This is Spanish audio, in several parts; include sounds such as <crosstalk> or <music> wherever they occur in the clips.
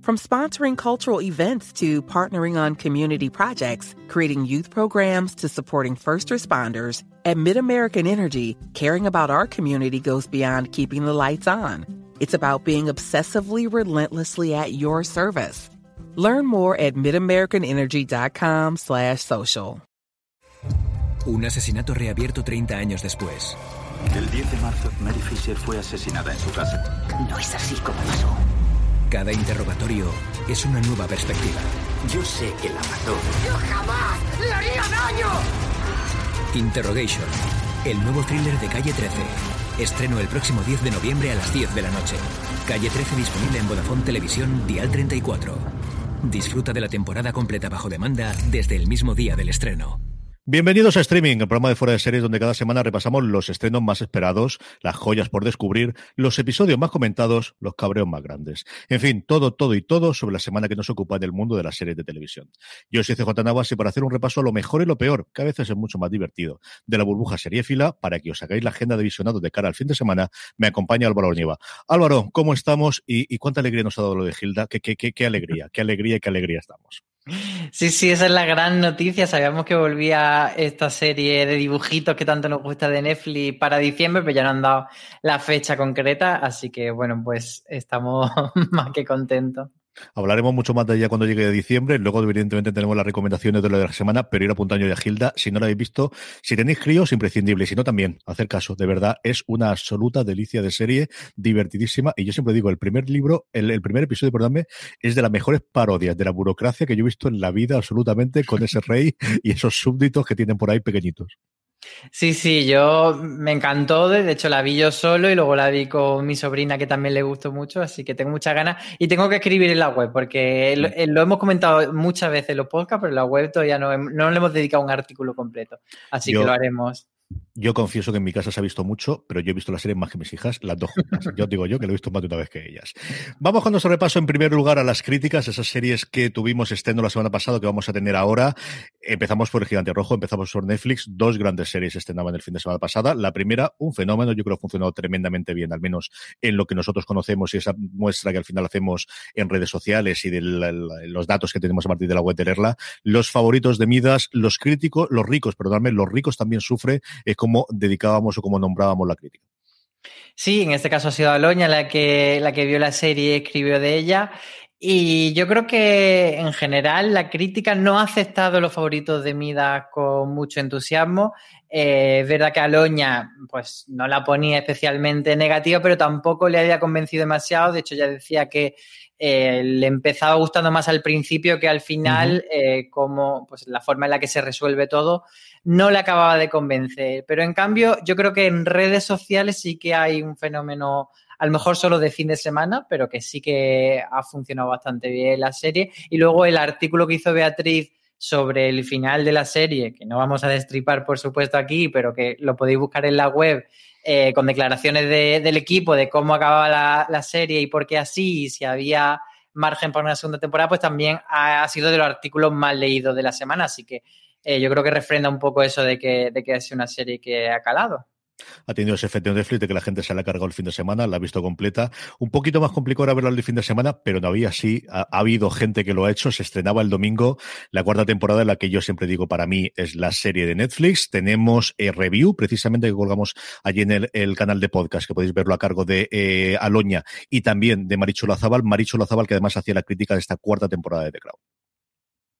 From sponsoring cultural events to partnering on community projects, creating youth programs to supporting first responders, at MidAmerican Energy, caring about our community goes beyond keeping the lights on. It's about being obsessively relentlessly at your service. Learn more at midamericanenergy.com slash social. Un asesinato reabierto 30 años después. El 10 de marzo, Mary Fisher fue asesinada en su casa. No es así como pasó. Cada interrogatorio es una nueva perspectiva. Yo sé que la mató. ¡Yo jamás le haría daño! Interrogation, el nuevo thriller de Calle 13. Estreno el próximo 10 de noviembre a las 10 de la noche. Calle 13 disponible en Vodafone Televisión, Dial 34. Disfruta de la temporada completa bajo demanda desde el mismo día del estreno. Bienvenidos a Streaming, el programa de fuera de series donde cada semana repasamos los estrenos más esperados, las joyas por descubrir, los episodios más comentados, los cabreos más grandes. En fin, todo, todo y todo sobre la semana que nos ocupa en el mundo de las series de televisión. Yo soy CJ Navas y para hacer un repaso a lo mejor y lo peor, que a veces es mucho más divertido, de la burbuja seriéfila, para que os hagáis la agenda de visionado de cara al fin de semana, me acompaña Álvaro Ornieva. Álvaro, ¿cómo estamos y, y, cuánta alegría nos ha dado lo de Gilda? ¿Qué, qué, qué, qué alegría, qué alegría y qué alegría estamos? Sí, sí, esa es la gran noticia. Sabíamos que volvía esta serie de dibujitos que tanto nos gusta de Netflix para diciembre, pero ya no han dado la fecha concreta, así que bueno, pues estamos <laughs> más que contentos. Hablaremos mucho más de ella cuando llegue de diciembre. Luego, evidentemente, tenemos las recomendaciones de lo de la semana, pero ir apuntando ya a Gilda. Si no la habéis visto, si tenéis críos, imprescindible. Si no, también, hacer caso. De verdad, es una absoluta delicia de serie, divertidísima. Y yo siempre digo, el primer libro, el, el primer episodio, perdóname, es de las mejores parodias de la burocracia que yo he visto en la vida, absolutamente, con ese rey <laughs> y esos súbditos que tienen por ahí pequeñitos. Sí, sí, yo me encantó, de hecho la vi yo solo y luego la vi con mi sobrina que también le gustó mucho, así que tengo muchas ganas y tengo que escribir en la web porque lo, lo hemos comentado muchas veces en los podcasts, pero en la web todavía no, no le hemos dedicado un artículo completo, así yo, que lo haremos. Yo confieso que en mi casa se ha visto mucho, pero yo he visto la serie más que mis hijas, las dos juntas. <laughs> Yo digo yo que lo he visto más de una vez que ellas. Vamos con nuestro repaso en primer lugar a las críticas, esas series que tuvimos estreno la semana pasada, que vamos a tener ahora. Empezamos por El Gigante Rojo, empezamos por Netflix. Dos grandes series estrenaban el fin de semana pasada. La primera, un fenómeno, yo creo que ha funcionado tremendamente bien, al menos en lo que nosotros conocemos y esa muestra que al final hacemos en redes sociales y de los datos que tenemos a partir de la web de leerla. Los favoritos de Midas, los críticos, los ricos, perdóname, los ricos también sufren eh, como dedicábamos o como nombrábamos la crítica. Sí, en este caso ha sido Aloña la que, la que vio la serie y escribió de ella. Y yo creo que en general la crítica no ha aceptado los favoritos de Midas con mucho entusiasmo. Eh, es verdad que Aloña pues no la ponía especialmente negativa, pero tampoco le había convencido demasiado. De hecho, ya decía que eh, le empezaba gustando más al principio que al final, uh -huh. eh, como pues la forma en la que se resuelve todo, no le acababa de convencer. Pero en cambio, yo creo que en redes sociales sí que hay un fenómeno, a lo mejor solo de fin de semana, pero que sí que ha funcionado bastante bien la serie. Y luego el artículo que hizo Beatriz sobre el final de la serie, que no vamos a destripar, por supuesto, aquí, pero que lo podéis buscar en la web, eh, con declaraciones de, del equipo de cómo acababa la, la, serie y por qué así, y si había margen para una segunda temporada, pues también ha, sido de los artículos más leídos de la semana. Así que eh, yo creo que refrenda un poco eso de que, de que es una serie que ha calado. Ha tenido ese efecto de Netflix de que la gente se la ha cargado el fin de semana, la ha visto completa. Un poquito más complicado ahora verla el fin de semana, pero no había así. Ha, ha, habido gente que lo ha hecho. Se estrenaba el domingo la cuarta temporada, en la que yo siempre digo para mí es la serie de Netflix. Tenemos eh, review, precisamente que colgamos allí en el, canal de podcast, que podéis verlo a cargo de eh, Aloña y también de Marichu Lazábal. Marichu Lazábal, que además hacía la crítica de esta cuarta temporada de The Crown.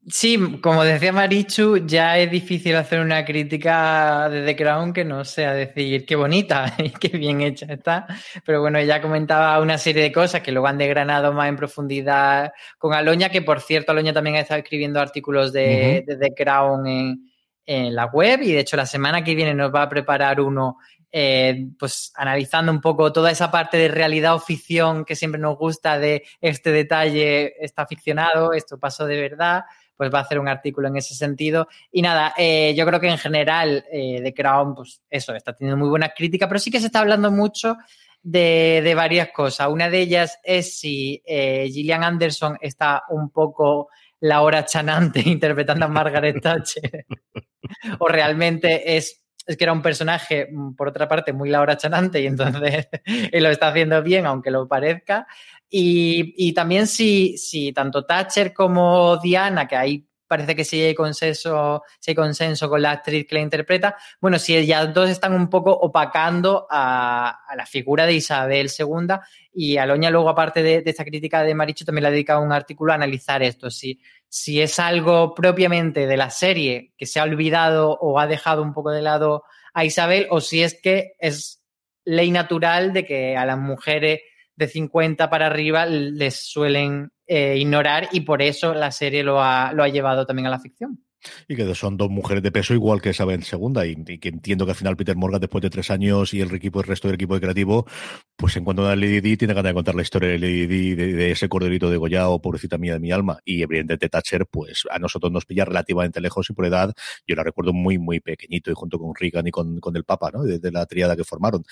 Sí, como decía Marichu, ya es difícil hacer una crítica de The Crown que no sea decir qué bonita <laughs> y qué bien hecha está. Pero bueno, ella comentaba una serie de cosas que luego han desgranado más en profundidad con Aloña, que por cierto, Aloña también ha estado escribiendo artículos de, uh -huh. de The Crown en, en, la web y de hecho la semana que viene nos va a preparar uno. Eh, pues analizando un poco toda esa parte de realidad o ficción que siempre nos gusta de este detalle está ficcionado, esto pasó de verdad, pues va a hacer un artículo en ese sentido. Y nada, eh, yo creo que en general eh, The Crown, pues eso, está teniendo muy buenas críticas, pero sí que se está hablando mucho de, de varias cosas. Una de ellas es si eh, Gillian Anderson está un poco la hora chanante <laughs> interpretando a Margaret <laughs> Thatcher <laughs> o realmente es es que era un personaje, por otra parte, muy Laura Chanante y entonces él lo está haciendo bien, aunque lo parezca. Y, y también si, si, tanto Thatcher como Diana, que ahí parece que sí hay consenso, sí hay consenso con la actriz que la interpreta, bueno, si ellas dos están un poco opacando a, a la figura de Isabel II y Aloña luego, aparte de, de esta crítica de Maricho, también le ha dedicado un artículo a analizar esto, si si es algo propiamente de la serie que se ha olvidado o ha dejado un poco de lado a Isabel, o si es que es ley natural de que a las mujeres de 50 para arriba les suelen eh, ignorar y por eso la serie lo ha, lo ha llevado también a la ficción. Y que son dos mujeres de peso igual que Isabel segunda y, que entiendo que al final Peter Morgan después de tres años y el equipo el resto del equipo de creativo pues en cuanto a Lady Di tiene ganas de contar la historia de Lady Di de, de, ese corderito de Goyao pobrecita mía de mi alma y evidentemente Thatcher pues a nosotros nos pilla relativamente lejos y por edad yo la recuerdo muy muy pequeñito y junto con Reagan y con, con el Papa ¿no? desde la triada que formaron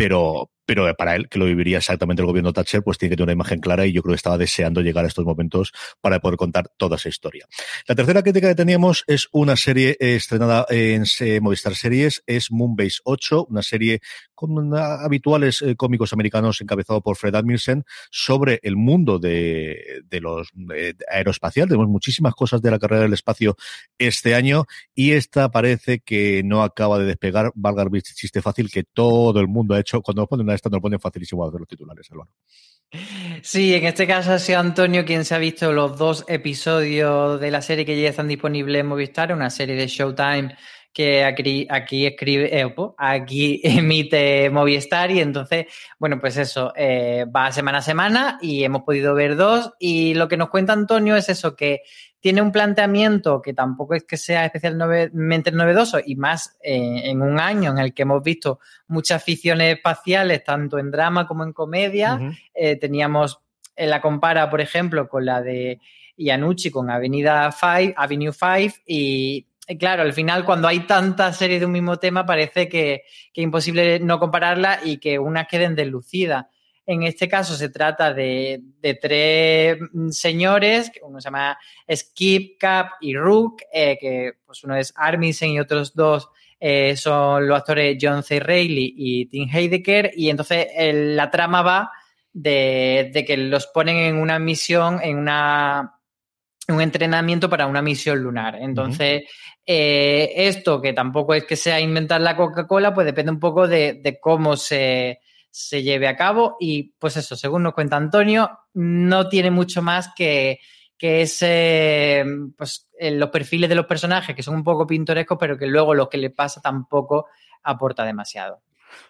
pero, pero para él, que lo viviría exactamente el gobierno Thatcher, pues tiene que tener una imagen clara y yo creo que estaba deseando llegar a estos momentos para poder contar toda esa historia. La tercera crítica que teníamos es una serie estrenada en Movistar Series, es Moonbase 8, una serie con habituales eh, cómicos americanos encabezado por Fred Amundsen sobre el mundo de, de los de aeroespacial. Tenemos muchísimas cosas de la carrera del espacio este año y esta parece que no acaba de despegar. Valga el chiste fácil que todo el mundo ha hecho. Cuando nos ponen a esta, nos lo ponen facilísimo a los titulares, Álvaro. Sí, en este caso ha sido Antonio quien se ha visto los dos episodios de la serie que ya están disponibles en Movistar, una serie de Showtime que aquí, aquí escribe, eh, aquí <laughs> emite Movistar y entonces, bueno, pues eso, eh, va semana a semana y hemos podido ver dos y lo que nos cuenta Antonio es eso, que tiene un planteamiento que tampoco es que sea especialmente novedoso y más eh, en un año en el que hemos visto muchas ficciones espaciales, tanto en drama como en comedia. Uh -huh. eh, teníamos, la compara, por ejemplo, con la de Iannucci con Avenida 5, Avenue 5 y claro, al final cuando hay tantas series de un mismo tema parece que, que es imposible no compararla y que unas queden deslucidas. En este caso se trata de, de, tres señores, uno se llama Skip, Cap y Rook, eh, que pues uno es Armisen y otros dos eh, son los actores John C. Reilly y Tim Heidecker, y entonces la trama va de, de, que los ponen en una misión, en una un entrenamiento para una misión lunar. Entonces, uh -huh. eh, esto que tampoco es que sea inventar la Coca-Cola, pues depende un poco de, de cómo se, se lleve a cabo y pues eso, según nos cuenta Antonio, no tiene mucho más que, que ese, pues los perfiles de los personajes que son un poco pintorescos, pero que luego lo que le pasa tampoco aporta demasiado.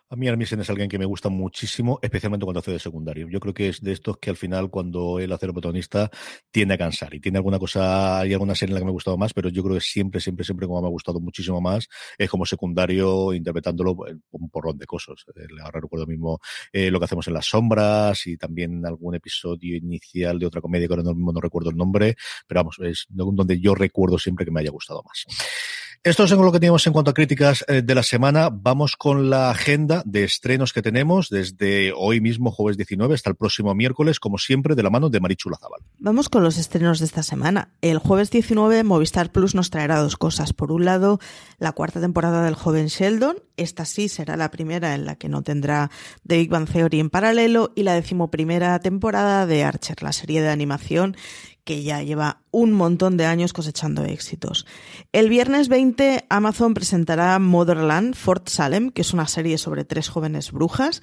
A mí Armisen es alguien que me gusta muchísimo, especialmente cuando hace de secundario. Yo creo que es de estos que al final, cuando él hace el protagonista, tiende a cansar. Y tiene alguna cosa, hay alguna serie en la que me ha gustado más, pero yo creo que siempre, siempre, siempre, como me ha gustado muchísimo más, es como secundario, interpretándolo un porrón de cosas. Ahora recuerdo mismo eh, lo que hacemos en las sombras y también algún episodio inicial de otra comedia que ahora no, no recuerdo el nombre, pero vamos, es donde yo recuerdo siempre que me haya gustado más. Esto es lo que teníamos en cuanto a críticas eh, de la semana. Vamos con la agenda de estrenos que tenemos desde hoy mismo, jueves 19, hasta el próximo miércoles, como siempre, de la mano de Marichu Lazabal. Vamos con los estrenos de esta semana. El jueves 19, Movistar Plus nos traerá dos cosas. Por un lado, la cuarta temporada del joven Sheldon. Esta sí será la primera en la que no tendrá The Big Theory en paralelo. Y la decimoprimera temporada de Archer, la serie de animación que ya lleva un montón de años cosechando éxitos. El viernes 20 Amazon presentará Motherland Fort Salem, que es una serie sobre tres jóvenes brujas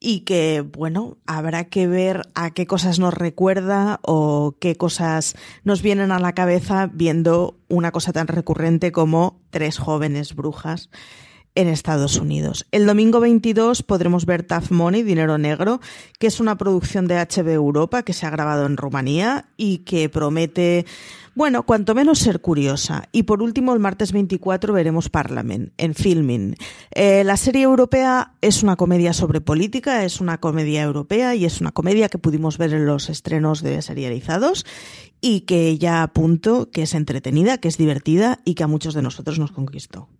y que, bueno, habrá que ver a qué cosas nos recuerda o qué cosas nos vienen a la cabeza viendo una cosa tan recurrente como tres jóvenes brujas en Estados Unidos. El domingo 22 podremos ver Tough Money, Dinero Negro, que es una producción de HB Europa que se ha grabado en Rumanía y que promete, bueno, cuanto menos ser curiosa. Y por último, el martes 24 veremos Parliament en Filming. Eh, la serie europea es una comedia sobre política, es una comedia europea y es una comedia que pudimos ver en los estrenos de serializados y que ya apunto que es entretenida, que es divertida y que a muchos de nosotros nos conquistó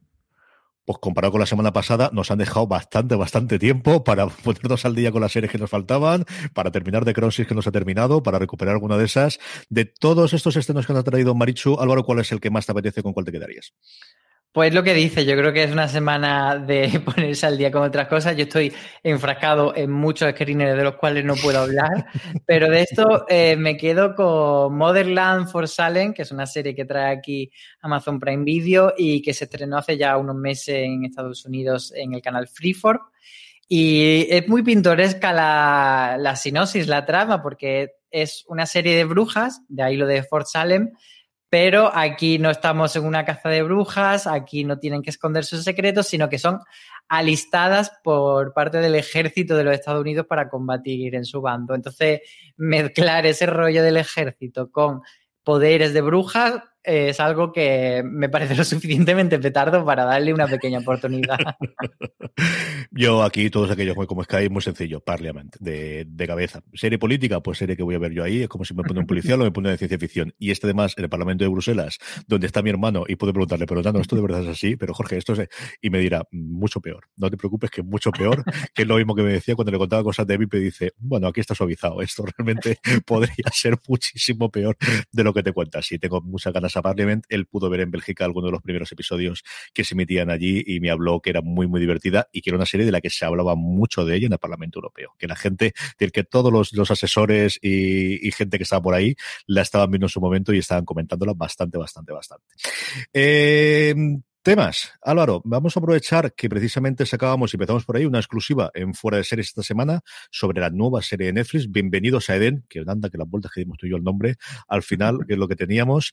pues comparado con la semana pasada, nos han dejado bastante, bastante tiempo para <laughs> ponernos al día con las series que nos faltaban, para terminar de Crisis que nos ha terminado, para recuperar alguna de esas. De todos estos estrenos que nos ha traído Marichu, Álvaro, ¿cuál es el que más te apetece? ¿Con cuál te quedarías? Pues lo que dice, yo creo que es una semana de <laughs> ponerse al día con otras cosas. Yo estoy enfrascado en muchos screeners de los cuales no puedo hablar, <laughs> pero de esto eh, me quedo con Motherland for Salem, que es una serie que trae aquí Amazon Prime Video y que se estrenó hace ya unos meses en Estados Unidos en el canal Freeform. Y es muy pintoresca la, la sinopsis, la trama, porque es una serie de brujas, de ahí lo de Fort Salem, pero aquí no estamos en una caza de brujas, aquí no tienen que esconder sus secretos, sino que son alistadas por parte del ejército de los Estados Unidos para combatir en su bando. Entonces, mezclar ese rollo del ejército con poderes de brujas es algo que me parece lo suficientemente petardo para darle una pequeña oportunidad. <laughs> yo aquí, todos aquellos como Sky, muy sencillo, Parliament, de, de, cabeza. Serie política, pues serie que voy a ver yo ahí, es como si me pone un policial o me pone de ciencia ficción. Y este además, en el Parlamento de Bruselas, donde está mi hermano, y puedo preguntarle, pero no, esto de verdad es así, pero Jorge, esto es... Y me dirá, mucho peor. No te preocupes, que mucho peor, que es lo mismo que me decía cuando le contaba cosas de VIP y dice, bueno, aquí está suavizado, esto realmente <laughs> podría ser muchísimo peor de lo que te cuentas. Y tengo muchas ganas a Parliament, él pudo ver en Bélgica algunos de los primeros episodios que se emitían allí y me habló que era muy, muy divertida y que era una serie de la que se hablaba mucho de ella en el Parlamento Europeo. Que la gente, que todos los, asesores y, gente que estaba por ahí la estaban viendo en su momento y estaban comentándola bastante, bastante, bastante. Eh, Temas. Álvaro, vamos a aprovechar que precisamente sacábamos y empezamos por ahí una exclusiva en Fuera de Series esta semana sobre la nueva serie de Netflix. Bienvenidos a Eden, que anda que las vueltas que dimos tú el nombre, al final, que es lo que teníamos.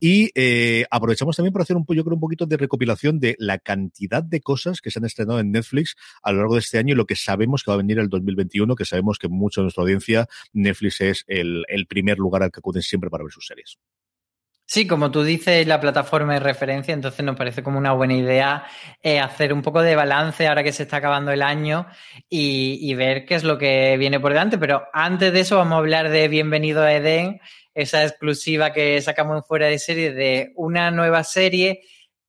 Y eh, aprovechamos también para hacer un, yo creo, un poquito de recopilación de la cantidad de cosas que se han estrenado en Netflix a lo largo de este año y lo que sabemos que va a venir el 2021, que sabemos que mucho de nuestra audiencia, Netflix es el, primer lugar al que acuden siempre para ver sus series. Sí, como tú dices, la plataforma de referencia, entonces nos parece como una buena idea eh, hacer un poco de balance ahora que se está acabando el año y, y, ver qué es lo que viene por delante. Pero antes de eso vamos a hablar de Bienvenido a Eden, esa exclusiva que sacamos en fuera de serie de una nueva serie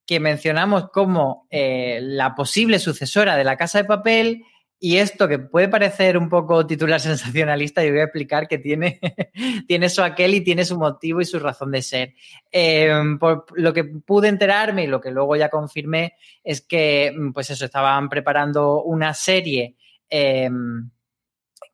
que mencionamos como eh, la posible sucesora de la Casa de Papel. Y esto que puede parecer un poco titular <laughs> sensacionalista, yo voy a explicar que tiene, <laughs> tiene su aquel y tiene su motivo y su razón de ser. Em, por lo que pude enterarme y lo que luego ya confirmé es que, pues eso, estaban preparando una serie em,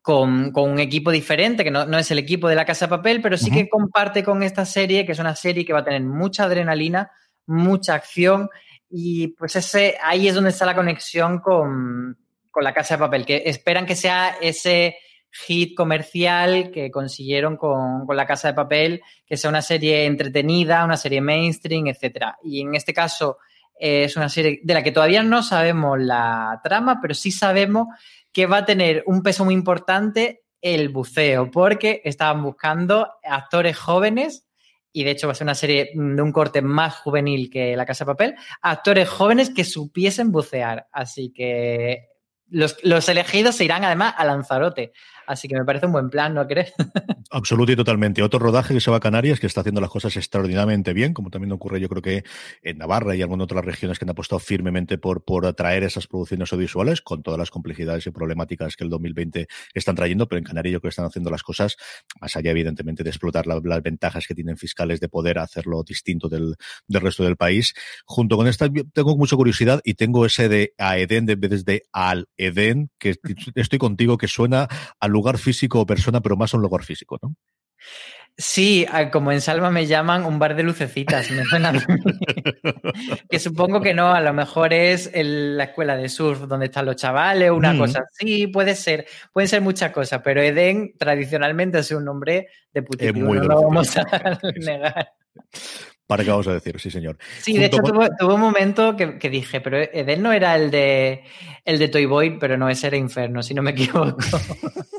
con, un equipo diferente, que no, es el equipo de la Casa de Papel, pero sí que comparte con esta serie, que es una serie que va a tener mucha adrenalina, mucha acción, y pues ese, ahí es donde está la conexión con, con la Casa de Papel, que esperan que sea ese hit comercial que consiguieron con, con, La Casa de Papel, que sea una serie entretenida, una serie mainstream, etc. Y en este caso eh, es una serie de la que todavía no sabemos la trama, pero sí sabemos que va a tener un peso muy importante el buceo, porque estaban buscando actores jóvenes y de hecho va a ser una serie de un corte más juvenil que La Casa de Papel, actores jóvenes que supiesen bucear. Así que los, los elegidos se irán además a Lanzarote. Así que me parece un buen plan, ¿no crees? <laughs> Absoluto y totalmente. Otro rodaje que se va a Canarias, que está haciendo las cosas extraordinariamente bien, como también ocurre yo creo que en Navarra y algunas otras regiones que han apostado firmemente por, por atraer esas producciones audiovisuales, con todas las complejidades y problemáticas que el 2020 están trayendo, pero en Canarias yo creo que están haciendo las cosas, más allá evidentemente de explotar las ventajas que tienen fiscales de poder hacerlo distinto del, del resto del país. Junto con esta, tengo mucha curiosidad y tengo ese de a Eden de vez de al Eden, que estoy contigo, que suena al lugar físico o persona, pero más un lugar físico, ¿no? Sí, como en Salva me llaman un bar de lucecitas, me suena <laughs> que supongo que no, a lo mejor es la escuela de surf donde están los chavales, una mm. cosa así, puede ser, pueden ser muchas cosas, pero Eden tradicionalmente es un nombre de puticlub, no lo vamos a <laughs> negar. ¿Para qué vamos a decir? Sí, señor. Sí, de hecho tuvo, un momento que, que, dije, pero Eden no era el de el de Toy Boy, pero no, ese era Inferno, si no me equivoco. <laughs>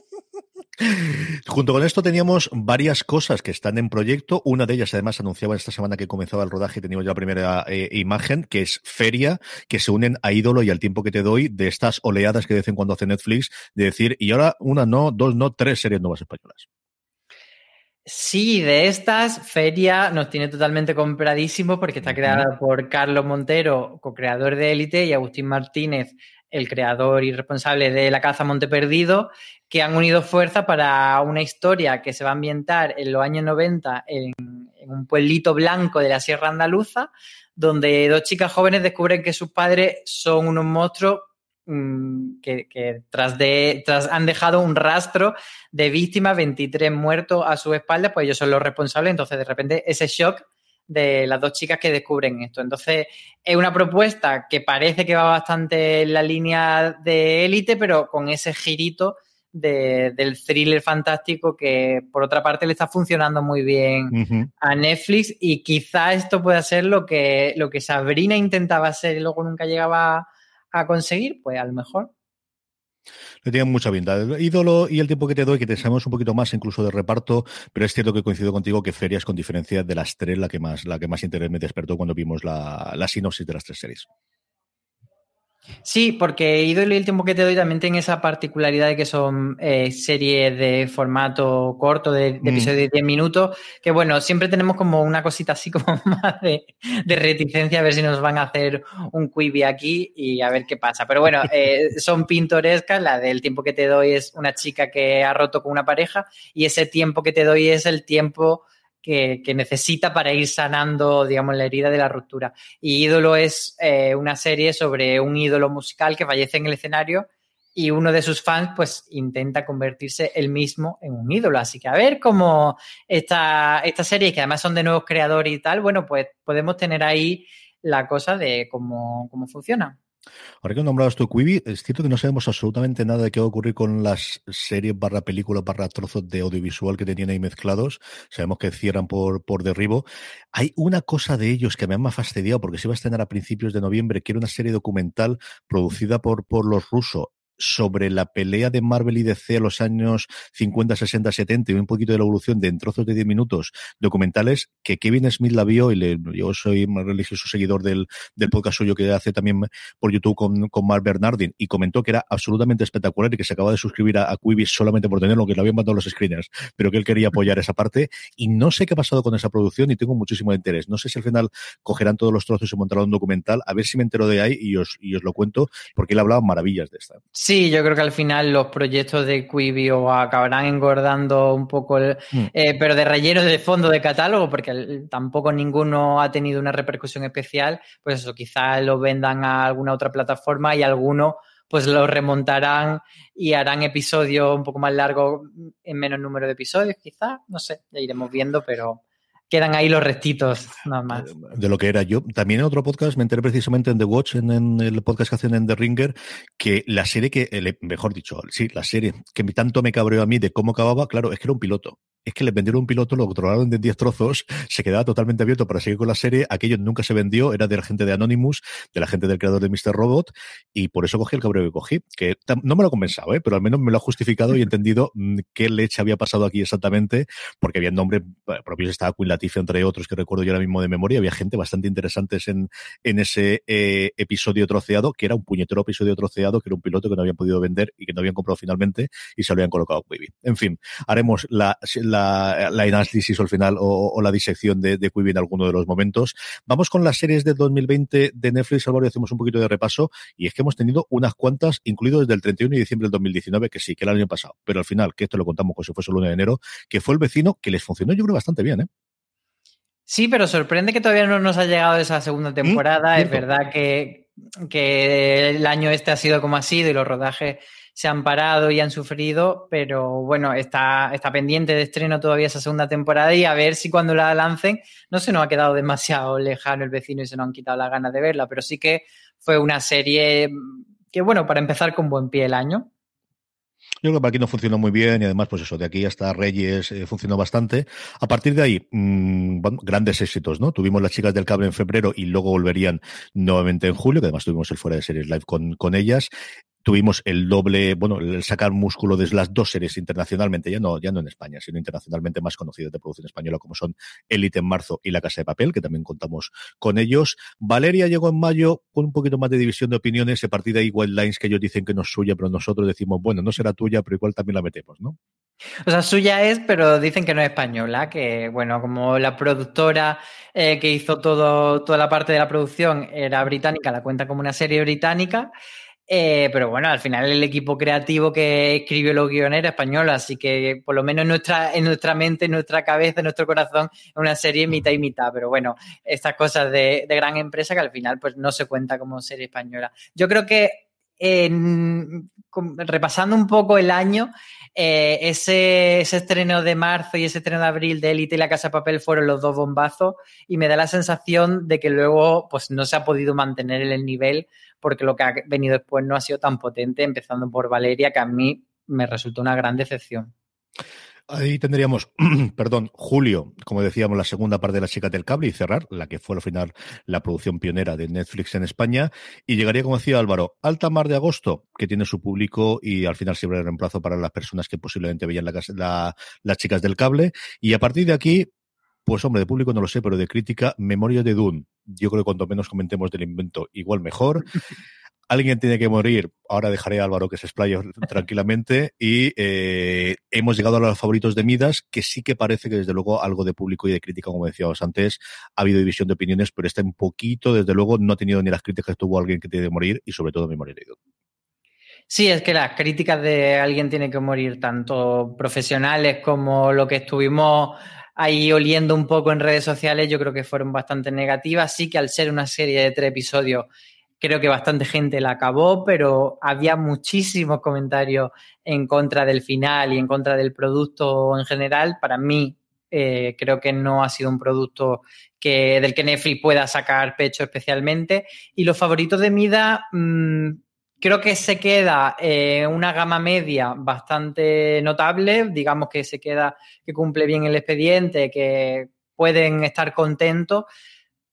Junto con esto teníamos varias cosas que están en proyecto. Una de ellas, además, anunciaba esta semana que comenzaba el rodaje y teníamos ya la primera eh, imagen, que es Feria, que se unen a Ídolo y al tiempo que te doy de estas oleadas que de vez en cuando hace Netflix, de decir, y ahora una no, dos no, tres series nuevas españolas. Sí, de estas, Feria nos tiene totalmente compradísimo porque está creada por Carlos Montero, co-creador de Élite, y Agustín Martínez, el creador y responsable de La Caza Monte Perdido, que han unido fuerza para una historia que se va a ambientar en los años 90 en, un pueblito blanco de la Sierra Andaluza, donde dos chicas jóvenes descubren que sus padres son unos monstruos mm, que, tras de, tras han dejado un rastro de víctimas, 23 muertos a su espalda, pues ellos son los responsables, entonces de repente ese shock de las dos chicas que descubren esto. Entonces, es una propuesta que parece que va bastante en la línea de élite, pero con ese girito del thriller fantástico que, por otra parte, le está funcionando muy bien a Netflix. Y quizá esto pueda ser lo que, lo que Sabrina intentaba hacer y luego nunca llegaba a conseguir, pues a lo mejor le tienen mucha pinta. Ídolo y el tiempo que te doy, que te sabemos un poquito más incluso de reparto, pero es cierto que coincido contigo que Ferias, con diferencia de las tres, la que más, la que más interés me despertó cuando vimos la, la sinopsis de las tres series. Sí, porque Ídolo y el tiempo que te doy también tienen esa particularidad de que son eh, series de formato corto, de, mm. episodios de 10 minutos, que bueno, siempre tenemos como una cosita así como <laughs> más de, reticencia a ver si nos van a hacer un quibi aquí y a ver qué pasa. Pero bueno, <laughs> eh, son pintorescas, la del tiempo que te doy es una chica que ha roto con una pareja y ese tiempo que te doy es el tiempo que, necesita para ir sanando, digamos, la herida de la ruptura. Y Ídolo es eh, una serie sobre un ídolo musical que fallece en el escenario y uno de sus fans, pues, intenta convertirse él mismo en un ídolo. Así que a ver cómo esta, esta serie, que además son de nuevos creadores y tal, bueno, pues podemos tener ahí la cosa de cómo, cómo funciona. Ahora que nombrado tu Quibi, es cierto que no sabemos absolutamente nada de qué va a ocurrir con las series barra película barra trozos de audiovisual que tenían ahí mezclados. Sabemos que cierran por, por derribo. Hay una cosa de ellos que me ha más fastidiado porque se va a estrenar a principios de noviembre, que era una serie documental producida por, por los rusos sobre la pelea de Marvel y DC a los años 50, 60, 70 y un poquito de la evolución de en trozos de 10 minutos documentales que Kevin Smith la vio y le, yo soy más religioso seguidor del, del podcast suyo que hace también por YouTube con, con Mark Bernardin y comentó que era absolutamente espectacular y que se acaba de suscribir a, a Quibi solamente por tenerlo, que lo habían mandado los screeners, pero que él quería apoyar esa parte y no sé qué ha pasado con esa producción y tengo muchísimo interés. No sé si al final cogerán todos los trozos y montarán un documental, a ver si me entero de ahí y os, y os lo cuento porque él hablaba maravillas de esta. Sí, yo creo que al final los proyectos de Quibi acabarán engordando un poco, mm. eh, pero de relleno de fondo de catálogo, porque tampoco ninguno ha tenido una repercusión especial, pues eso, quizás lo vendan a alguna otra plataforma y alguno pues lo remontarán y harán episodios un poco más largos en menos número de episodios, quizás, no sé, ya iremos viendo, pero quedan ahí los restitos, nada más. De lo que era yo. También en otro podcast me enteré precisamente en The Watch, en, el podcast que hacen en The Ringer, que la serie que, mejor dicho, sí, la serie que tanto me cabreó a mí de cómo acababa, claro, es que era un piloto es que le vendieron un piloto, lo controlaron en 10 trozos, se quedaba totalmente abierto para seguir con la serie, aquello nunca se vendió, era de la gente de Anonymous, de la gente del creador de Mr. Robot, y por eso cogí el cabreo que cogí, que no me lo ha compensado, ¿eh? pero al menos me lo ha justificado y he <laughs> entendido mm, qué leche había pasado aquí exactamente, porque había nombres eh, propios, estaba Queen Latifah, entre otros, que recuerdo yo ahora mismo de memoria, había gente bastante interesante en, en ese eh, episodio troceado, que era un puñetero episodio troceado, que era un piloto que no habían podido vender y que no habían comprado finalmente y se lo habían colocado a En fin, haremos la la, análisis al final o, la disección de, de Quibi en alguno de los momentos. Vamos con las series de 2020 de Netflix, Álvaro, y hacemos un poquito de repaso. Y es que hemos tenido unas cuantas, incluido desde el 31 de diciembre del 2019, que sí, que el año pasado. Pero al final, que esto lo contamos como si fuese el 1 de enero, que fue el vecino que les funcionó, yo creo, bastante bien, ¿eh? Sí, pero sorprende que todavía no nos ha llegado esa segunda mm, temporada. es verdad que, que el año este ha sido como ha sido y los rodajes se han parado y han sufrido, pero bueno, está, está pendiente de estreno todavía esa segunda temporada y a ver si cuando la lancen no se nos ha quedado demasiado lejano el vecino y se nos han quitado las ganas de verla, pero sí que fue una serie que, bueno, para empezar con buen pie el año. Yo creo que para aquí no funcionó muy bien y además, pues eso, de aquí hasta Reyes eh, funcionó bastante. A partir de ahí, mmm, grandes éxitos, ¿no? Tuvimos las chicas del cable en febrero y luego volverían nuevamente en julio, que además tuvimos el fuera de series live con, con ellas tuvimos el doble, bueno, el sacar músculo de las dos series internacionalmente, ya no, ya no en España, sino internacionalmente más conocidas de producción española, como son Elite en marzo y La Casa de Papel, que también contamos con ellos. Valeria llegó en mayo con un poquito más de división de opiniones, a partir de ahí Lines que ellos dicen que no es suya, pero nosotros decimos, bueno, no será tuya, pero igual también la metemos, ¿no? O sea, suya es, pero dicen que no es española, que bueno, como la productora eh, que hizo todo, toda la parte de la producción era británica, la cuenta como una serie británica. Eh, pero bueno, al final el equipo creativo que escribió los guiones era español, así que por lo menos en nuestra, en nuestra mente, en nuestra cabeza, en nuestro corazón, es una serie mitad y mitad. Pero bueno, estas cosas de, gran empresa que al final pues no se cuenta como serie española. Yo creo que repasando un poco el año, eh, ese, ese, estreno de marzo y ese estreno de abril de Elite y La Casa de Papel fueron los dos bombazos y me da la sensación de que luego pues no se ha podido mantener el nivel porque lo que ha venido después no ha sido tan potente, empezando por Valeria, que a mí me resultó una gran decepción. Ahí tendríamos, <clears throat> perdón, Julio, como decíamos, la segunda parte de las chicas del cable y cerrar, la que fue al final la producción pionera de Netflix en España. Y llegaría, como decía Álvaro, Alta Mar de Agosto, que tiene su público y al final siempre el reemplazo para las personas que posiblemente veían la, las chicas del cable. Y a partir de aquí, pues hombre, de público no lo sé, pero de crítica, Memoria de Dune. Yo creo que cuanto menos comentemos del invento, igual mejor. <laughs> Alguien tiene que morir. Ahora dejaré a Álvaro que se explaye tranquilamente. Y eh, hemos llegado a los favoritos de Midas, que sí que parece que desde luego algo de público y de crítica, como decíamos antes, ha habido división de opiniones, pero está un poquito, desde luego, no ha tenido ni las críticas que tuvo alguien que tiene que morir y sobre todo Memoria de Dune. Sí, es que las críticas de alguien tiene que morir, tanto profesionales como lo que estuvimos ahí oliendo un poco en redes sociales, yo creo que fueron bastante negativas. Sí que al ser una serie de tres episodios, creo que bastante gente la acabó, pero había muchísimos comentarios en contra del final y en contra del producto en general. Para mí, eh, creo que no ha sido un producto que, del que Netflix pueda sacar pecho especialmente. Y los favoritos de Mida, mm, Creo que se queda eh, una gama media bastante notable, digamos que se queda, que cumple bien el expediente, que pueden estar contentos,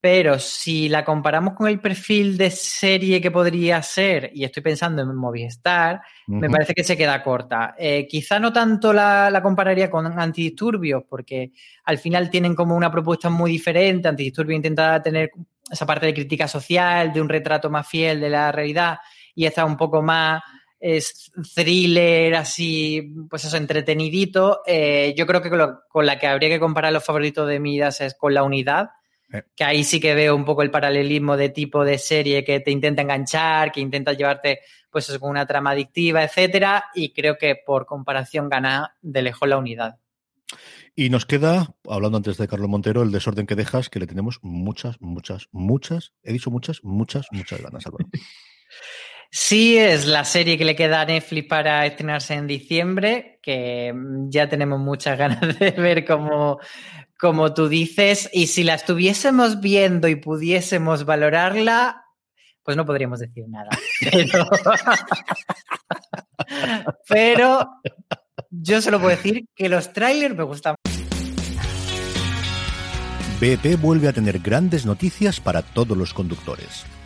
pero si la comparamos con el perfil de serie que podría ser, y estoy pensando en Movistar, me parece que se queda corta. Eh, quizá no tanto la, la, compararía con Antidisturbios, porque al final tienen como una propuesta muy diferente. Antidisturbios intenta tener esa parte de crítica social, de un retrato más fiel de la realidad y está un poco más es thriller, así, pues eso, entretenidito. Eh, yo creo que con, la que habría que comparar los favoritos de Midas es con la unidad, eh. que ahí sí que veo un poco el paralelismo de tipo de serie que te intenta enganchar, que intenta llevarte, pues eso, con una trama adictiva, etcétera, y creo que por comparación gana de lejos la unidad. Y nos queda, hablando antes de Carlos Montero, el desorden que dejas, que le tenemos muchas, muchas, muchas, he dicho muchas, muchas, muchas ganas, Álvaro. <laughs> Sí, es la serie que le queda a Netflix para estrenarse en diciembre, que ya tenemos muchas <laughs> ganas de ver cómo, como tú dices, y si la estuviésemos viendo y pudiésemos valorarla, pues no podríamos decir nada. <laughs> Pero, <laughs> pero yo solo puedo decir que los trailers me gustan. BP vuelve a tener grandes noticias para todos los conductores.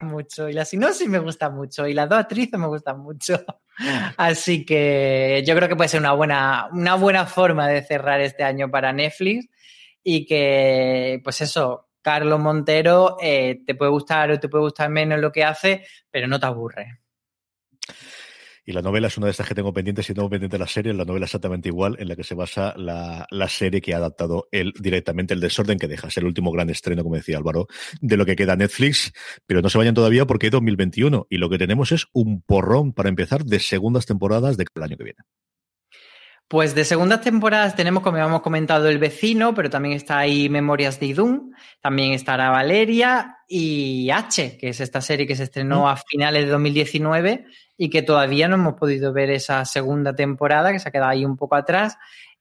Mucho. Y la sinopsis me gusta mucho. Y las dos actrices me gustan mucho. <laughs> Así que yo creo que puede ser una buena, una buena forma de cerrar este año para Netflix. y que, pues eso, Carlos Montero eh, te puede gustar o te puede gustar menos lo que hace, pero no te aburre. Y la novela es una de estas que tengo pendientes y tengo pendiente la serie, la novela exactamente igual, en la que se basa la, la, serie que ha adaptado él directamente, El desorden que deja, es el último gran estreno, como decía Álvaro, de lo que queda Netflix, pero no se vayan todavía porque hay 2021 y lo que tenemos es un porrón para empezar de segundas temporadas del año que viene. Pues de segundas temporadas tenemos, como habíamos comentado, El vecino, pero también está ahí Memorias de Idún, también estará Valeria y H, que es esta serie que se estrenó a finales de 2019 y que todavía no hemos podido ver esa segunda temporada, que se ha quedado ahí un poco atrás.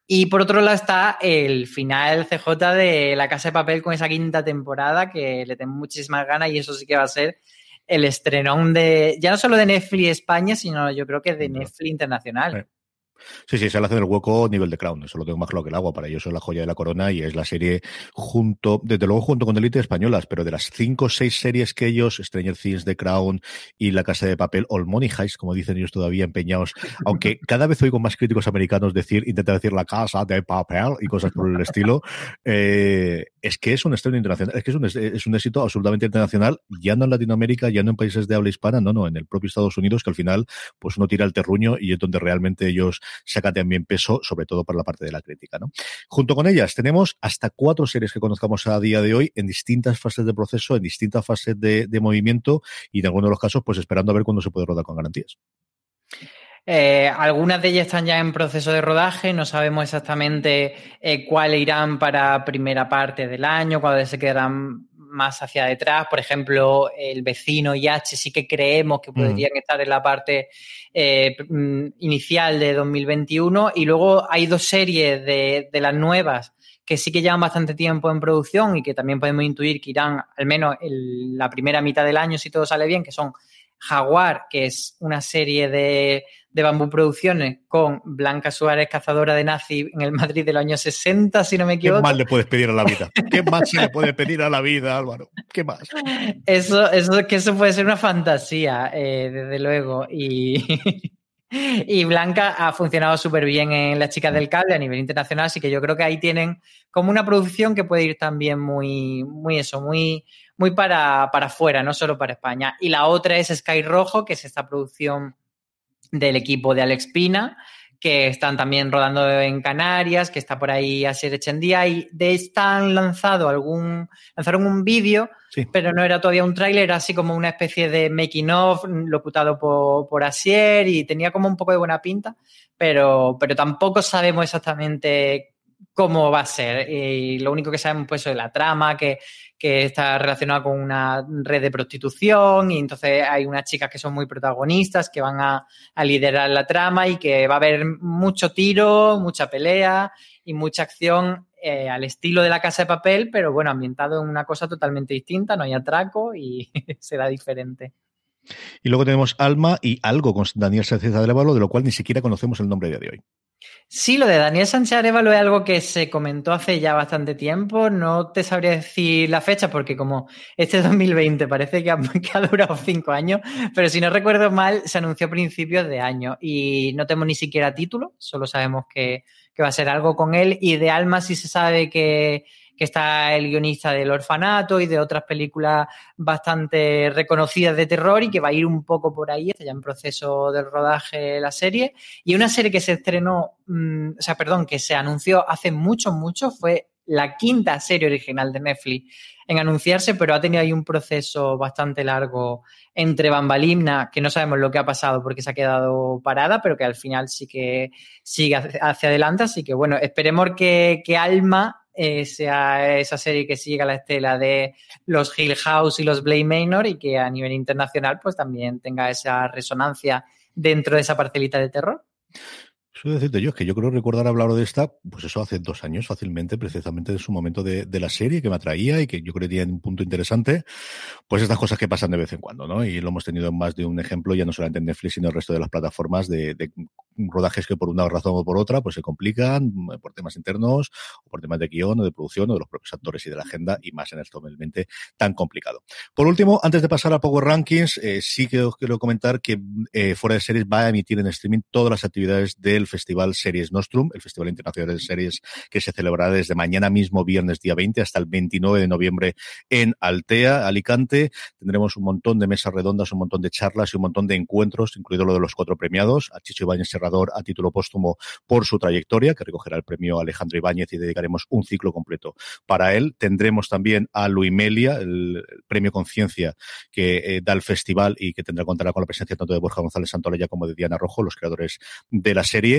Y por otro lado está el final CJ de La Casa de Papel con esa quinta temporada, que le tengo muchísimas ganas y eso sí que va a ser el estrenón de, ya no solo de Netflix España, sino yo creo que de Netflix Internacional. Sí, sí, se le hace el hueco nivel de Crown. Eso lo tengo más claro que el agua. Para ellos es la joya de la corona y es la serie junto, desde luego junto con Elite Españolas, pero de las cinco o seis series que ellos, Stranger Things, The Crown y La Casa de Papel, o Money Heist, como dicen ellos todavía empeñados, aunque <laughs> cada vez oigo más críticos americanos decir, intentar decir La Casa de Papel y cosas por el estilo, eh, es que es un estreno internacional, es que es un, es un éxito absolutamente internacional, ya no en Latinoamérica, ya no en países de habla hispana, no, no, en el propio Estados Unidos, que al final, pues uno tira el terruño y es donde realmente ellos saca también peso, sobre todo para la parte de la crítica. ¿no? Junto con ellas tenemos hasta cuatro series que conozcamos a día de hoy en distintas fases de proceso, en distintas fases de, de movimiento y en algunos de los casos, pues esperando a ver cuándo se puede rodar con garantías. Eh, algunas de ellas están ya en proceso de rodaje, no sabemos exactamente eh, cuáles irán para primera parte del año, cuáles se quedarán más hacia detrás. Por ejemplo, el vecino y H sí que creemos que podrían mm. estar en la parte eh, mm, inicial de 2021. Y luego hay dos series de, de, las nuevas que sí que llevan bastante tiempo en producción y que también podemos intuir que irán al menos en la primera mitad del año si todo sale bien, que son Jaguar, que es una serie de, de Bambú Producciones con Blanca Suárez, cazadora de nazi en el Madrid del año 60, si no me equivoco. ¿Qué más le puedes pedir a la vida? <laughs> ¿Qué más se le puede pedir a la vida, Álvaro? ¿Qué más? Eso, eso, que eso puede ser una fantasía, eh, desde luego. Y, <laughs> y Blanca ha funcionado súper bien en Las Chicas del Cable a nivel internacional, así que yo creo que ahí tienen como una producción que puede ir también muy, muy eso, muy, muy para, para afuera, no solo para España. Y la otra es Sky Rojo, que es esta producción del equipo de Alex Pina, que están también rodando en Canarias, que está por ahí Asier Echendía, y de esta han lanzado algún, lanzaron un vídeo, sí. pero no era todavía un tráiler, así como una especie de making of locutado por, por Asier y tenía como un poco de buena pinta, pero, pero tampoco sabemos exactamente cómo va a ser. Y lo único que sabemos pues es la trama, que, que está relacionada con una red de prostitución y entonces hay unas chicas que son muy protagonistas que van a, a, liderar la trama y que va a haber mucho tiro, mucha pelea y mucha acción eh, al estilo de la casa de papel, pero bueno, ambientado en una cosa totalmente distinta, no hay atraco y <laughs> será diferente. Y luego tenemos Alma y algo con Daniel Sánchez Arevalo, de lo cual ni siquiera conocemos el nombre de hoy. Sí, lo de Daniel Sánchez Arevalo es algo que se comentó hace ya bastante tiempo. No te sabría decir la fecha porque como este 2020 parece que ha, <laughs> que ha, durado cinco años, pero si no recuerdo mal, se anunció a principios de año y no tenemos ni siquiera título, solo sabemos que, que va a ser algo con él y de Alma sí se sabe que que está el guionista del orfanato y de otras películas bastante reconocidas de terror y que va a ir un poco por ahí, está ya en proceso del rodaje la serie. Y una serie que se estrenó, mmm, o sea, perdón, que se anunció hace mucho, mucho, fue la quinta serie original de Netflix en anunciarse, pero ha tenido ahí un proceso bastante largo entre Bambalimna, que no sabemos lo que ha pasado porque se ha quedado parada, pero que al final sí que sigue hacia adelante. Así que bueno, esperemos que, que Alma sea esa serie que siga la estela de los Hill House y los Blade Manor y que a nivel internacional pues también tenga esa resonancia dentro de esa parcelita de terror. Decirte yo, es que yo creo recordar hablar de esta, pues eso hace dos años fácilmente, precisamente en su momento de, la serie que me atraía y que yo creo que tiene un punto interesante, pues estas cosas que pasan de vez en cuando, ¿no? Y lo hemos tenido en más de un ejemplo, ya no solamente en Netflix, sino en el resto de las plataformas de, de rodajes que por una razón o por otra, pues se complican mm, por temas internos, o por temas de guion o de producción o de los propios actores y de la agenda, y más en esto totalmente tan complicado. Por último, antes de pasar a Power Rankings, eh, sí que os quiero comentar que eh, Fuera de Series va a emitir en streaming todas las actividades del Festival Series Nostrum, el Festival Internacional de Series que se celebrará desde mañana mismo, viernes día 20, hasta el 29 de noviembre en Altea, Alicante. Tendremos un montón de mesas redondas, un montón de charlas y un montón de encuentros, incluido lo de los cuatro premiados, a Chicho Ibáñez Serrador a título póstumo por su trayectoria, que recogerá el premio Alejandro Ibáñez y dedicaremos un ciclo completo para él. Tendremos también a Luis Melia, el, el premio Conciencia que eh, da el festival y que tendrá contará con la presencia tanto de Borja González Santolaya como de Diana Rojo, los creadores de la serie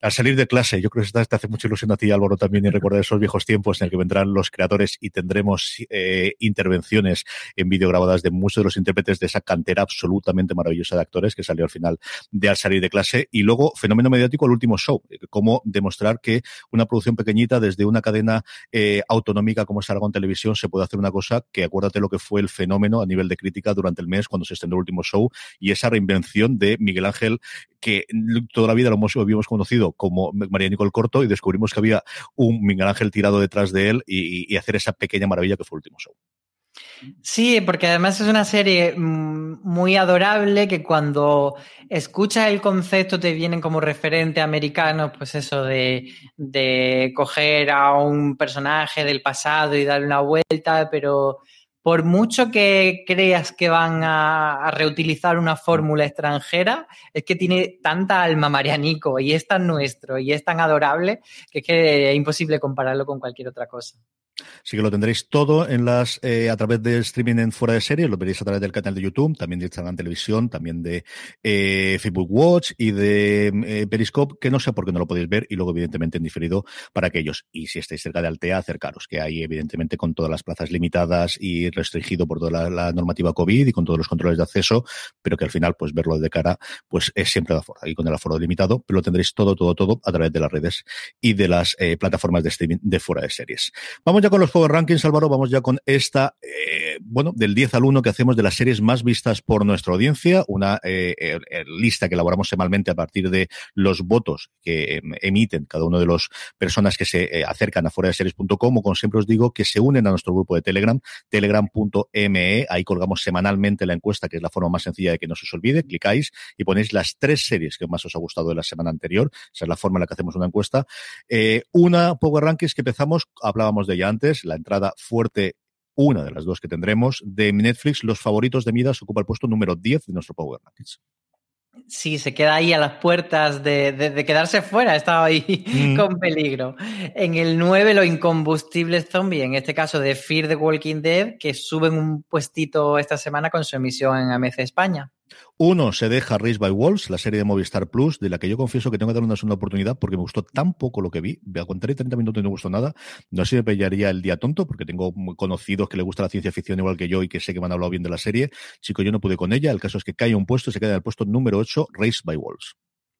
al salir de clase, yo creo que te hace mucha ilusión a ti, Álvaro, también, y recordar esos viejos tiempos en el que vendrán los creadores y tendremos eh, intervenciones en vídeo grabadas de muchos de los intérpretes de esa cantera absolutamente maravillosa de actores que salió al final de al salir de clase. Y luego, fenómeno mediático, el último show, cómo demostrar que una producción pequeñita desde una cadena eh, autonómica como es Aragón Televisión se puede hacer una cosa que acuérdate lo que fue el fenómeno a nivel de crítica durante el mes cuando se estrenó el último show y esa reinvención de Miguel Ángel que toda la vida lo hemos, conocido como María Nicole Corto y descubrimos que había un Miguel Ángel tirado detrás de él y, hacer esa pequeña maravilla que fue el último show. Sí, porque además es una serie muy adorable que cuando escuchas el concepto te vienen como referente americano, pues eso de coger a un personaje del pasado y darle una vuelta, pero por mucho que creas que van a, reutilizar una fórmula extranjera, es que tiene tanta alma Marianico y es tan nuestro y es tan adorable que es que es imposible compararlo con cualquier otra cosa. Así que lo tendréis todo en las eh, a través del streaming en fuera de serie, lo veréis a través del canal de YouTube, también de Instagram Televisión, también de eh, Facebook Watch y de eh, Periscope, que no sé por qué no lo podéis ver, y luego evidentemente en diferido para aquellos. Y si estáis cerca de Altea, acercaros, que hay evidentemente con todas las plazas limitadas y restringido por toda la, normativa COVID y con todos los controles de acceso, pero que al final, pues verlo de cara, pues es siempre de aforo, y con el aforo limitado, pero lo tendréis todo, todo, todo a través de las redes y de las plataformas de streaming de fuera de series. Vamos ya con los Power Rankings, Álvaro, vamos ya con esta, eh, bueno, del 10 al 1 que hacemos de las series más vistas por nuestra audiencia, una eh, eh, lista que elaboramos semanalmente a partir de los votos que eh, emiten cada uno de las personas que se acercan a fuera de series.com como siempre os digo, que se unen a nuestro grupo de Telegram, telegram.me, ahí colgamos semanalmente la encuesta, que es la forma más sencilla de que no se os olvide, clicáis y ponéis las tres series que más os ha gustado de la semana anterior, esa es la forma en la que hacemos una encuesta. una Power Rankings que empezamos, hablábamos de ella antes, la entrada fuerte una de las dos que tendremos de Netflix, Los favoritos de Midas ocupa el puesto número 10 de nuestro Power Rankings. Sí, se queda ahí a las puertas de, de, de quedarse fuera, estaba ahí mm. <laughs> con peligro. En el 9, los incombustibles zombies, en este caso de Fear the Walking Dead, que suben un puestito esta semana con su emisión en AMC España. Uno se deja Race by Wolves, la serie de Movistar Plus, de la que yo confieso que tengo que dar una segunda oportunidad porque me gustó tan poco lo que vi. Me aguantaré 30 minutos y no me gustó nada. No sé si me pillaría el día tonto porque tengo muy conocidos que le gusta la ciencia ficción igual que yo y que sé que me han hablado bien de la serie. Chico, yo no pude con ella. El caso es que cae un puesto y se queda en el puesto número 8, Race by Wolves.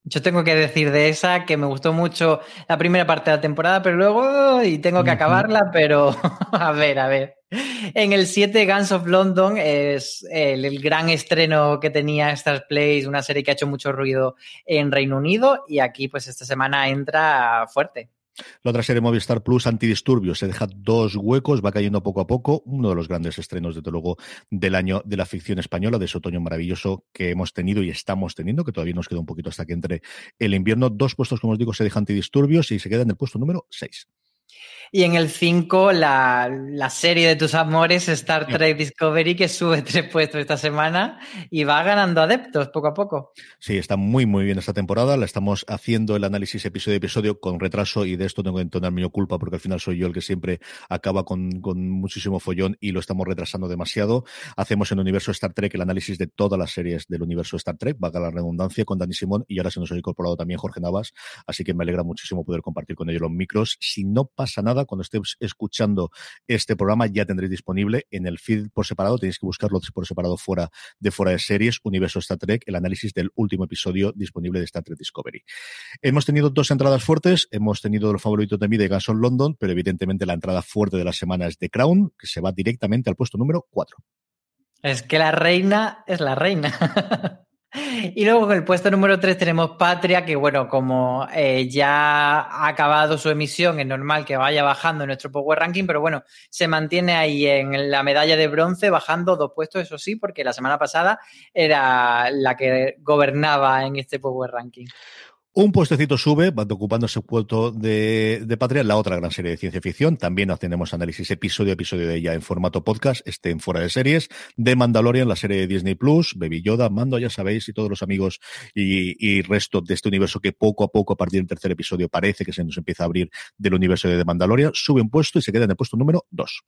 Yo tengo que decir de esa que me gustó mucho la primera parte de la temporada, pero luego y tengo que acabarla, pero <laughs> a ver, a ver. En el 7 Guns of London es el, el, gran estreno que tenía Star Place, una serie que ha hecho mucho ruido en Reino Unido y aquí pues esta semana entra fuerte. La otra serie Movistar Plus, Antidisturbios, se deja dos huecos, va cayendo poco a poco. Uno de los grandes estrenos, desde luego, del año de la ficción española, de ese otoño maravilloso que hemos tenido y estamos teniendo, que todavía nos queda un poquito hasta que entre el invierno. Dos puestos, como os digo, se deja Antidisturbios y se queda en el puesto número 6. Y en el 5, la, la, serie de tus amores, Star Trek Discovery, que sube tres puestos esta semana y va ganando adeptos poco a poco. Sí, está muy, muy bien esta temporada. La estamos haciendo el análisis episodio a episodio con retraso y de esto tengo que entonar mi culpa porque al final soy yo el que siempre acaba con, con muchísimo follón y lo estamos retrasando demasiado. Hacemos en el universo Star Trek el análisis de todas las series del universo Star Trek, vaga la redundancia, con Dani Simón y ahora se nos ha incorporado también Jorge Navas, así que me alegra muchísimo poder compartir con ellos los micros. Si no pasa nada, cuando estéis escuchando este programa ya tendréis disponible en el feed por separado, tenéis que buscarlo por separado fuera de fuera de series, Universo Star Trek, el análisis del último episodio disponible de Star Trek Discovery. Hemos tenido dos entradas fuertes, hemos tenido los favoritos de mí de Guns London, pero evidentemente la entrada fuerte de la semana es de Crown, que se va directamente al puesto número 4. Es que la reina es la reina. <laughs> Y luego en el puesto número 3 tenemos Patria, que bueno, como eh, ya ha acabado su emisión, es normal que vaya bajando nuestro Power Ranking, pero bueno, se mantiene ahí en la medalla de bronce, bajando dos puestos, eso sí, porque la semana pasada era la que gobernaba en este Power Ranking. Un puestecito sube, va ocupando ese puesto de, de, Patria, la otra gran serie de ciencia ficción. También tenemos análisis episodio a episodio de ella en formato podcast, este en fuera de series, de Mandalorian, la serie de Disney Plus, Baby Yoda, Mando, ya sabéis, y todos los amigos y, y resto de este universo que poco a poco, a partir del tercer episodio, parece que se nos empieza a abrir del universo de The Mandalorian, sube un puesto y se queda en el puesto número 2.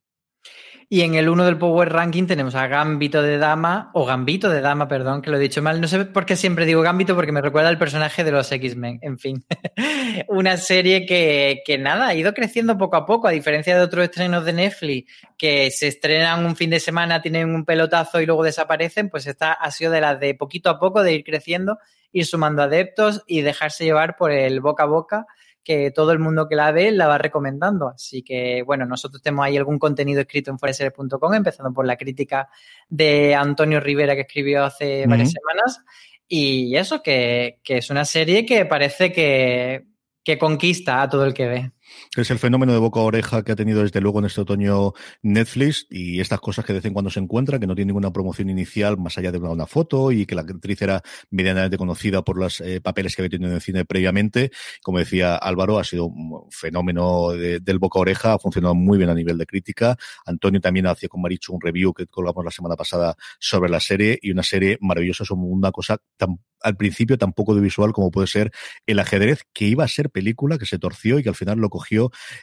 Y en el 1 del Power Ranking tenemos a Gambito de Dama, o Gambito de Dama, perdón, que lo he dicho mal. No sé por qué siempre digo Gambito, porque me recuerda al personaje de los X-Men. En fin, <laughs> una serie que, que, nada, ha ido creciendo poco a poco, a diferencia de otros estrenos de Netflix, que se estrenan un fin de semana, tienen un pelotazo y luego desaparecen, pues esta ha sido de las de poquito a poco, de ir creciendo, ir sumando adeptos y dejarse llevar por el boca a boca que todo el mundo que la ve la va recomendando. Así que, bueno, nosotros tenemos ahí algún contenido escrito en foreseries.com, empezando por la crítica de Antonio Rivera que escribió hace varias semanas. Y eso, que, que, es una serie que parece que, que conquista a todo el que ve. Es el fenómeno de boca a oreja que ha tenido desde luego en este otoño Netflix y estas cosas que de vez en cuando se encuentran, que no tiene ninguna promoción inicial más allá de una, foto y que la actriz era medianamente conocida por los eh, papeles que había tenido en el cine previamente. Como decía Álvaro, ha sido un fenómeno de, del boca a oreja, ha funcionado muy bien a nivel de crítica. Antonio también hacía con Marichu un review que colgamos la semana pasada sobre la serie y una serie maravillosa, sobre una cosa tan al principio tan poco de visual como puede ser el ajedrez, que iba a ser película, que se torció y que al final lo cogió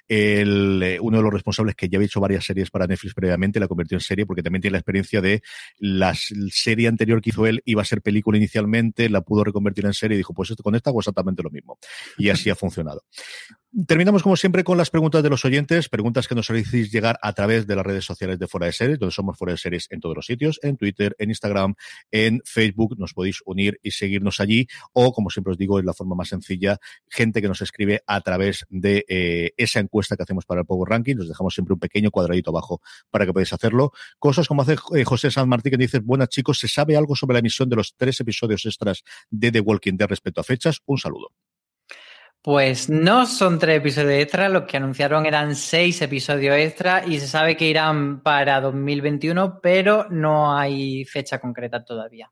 el, eh, uno de los responsables que ya había hecho varias series para Netflix previamente, la convirtió en serie porque también tiene la experiencia de la serie anterior que hizo él iba a ser película inicialmente, la pudo reconvertir en serie y dijo, pues esto con esta hago exactamente lo mismo. Y así ha funcionado. Terminamos como siempre con las preguntas de los oyentes, preguntas que nos hacéis llegar a través de las redes sociales de Fuera de Series, donde somos Fuera de Series en todos los sitios, en Twitter, en Instagram, en Facebook, nos podéis unir y seguirnos allí, o como siempre os digo, es la forma más sencilla, gente que nos escribe a través de eh, esa encuesta que hacemos para el Power Ranking, nos dejamos siempre un pequeño cuadradito abajo para que podáis hacerlo. Cosas como hace eh, José San Martín que dice, buenas chicos, ¿se sabe algo sobre la emisión de los tres episodios extras de The Walking Dead respecto a fechas? Un saludo. Pues no son tres episodios extra, los que anunciaron eran seis episodios extra y se sabe que irán para 2021, pero no hay fecha concreta todavía.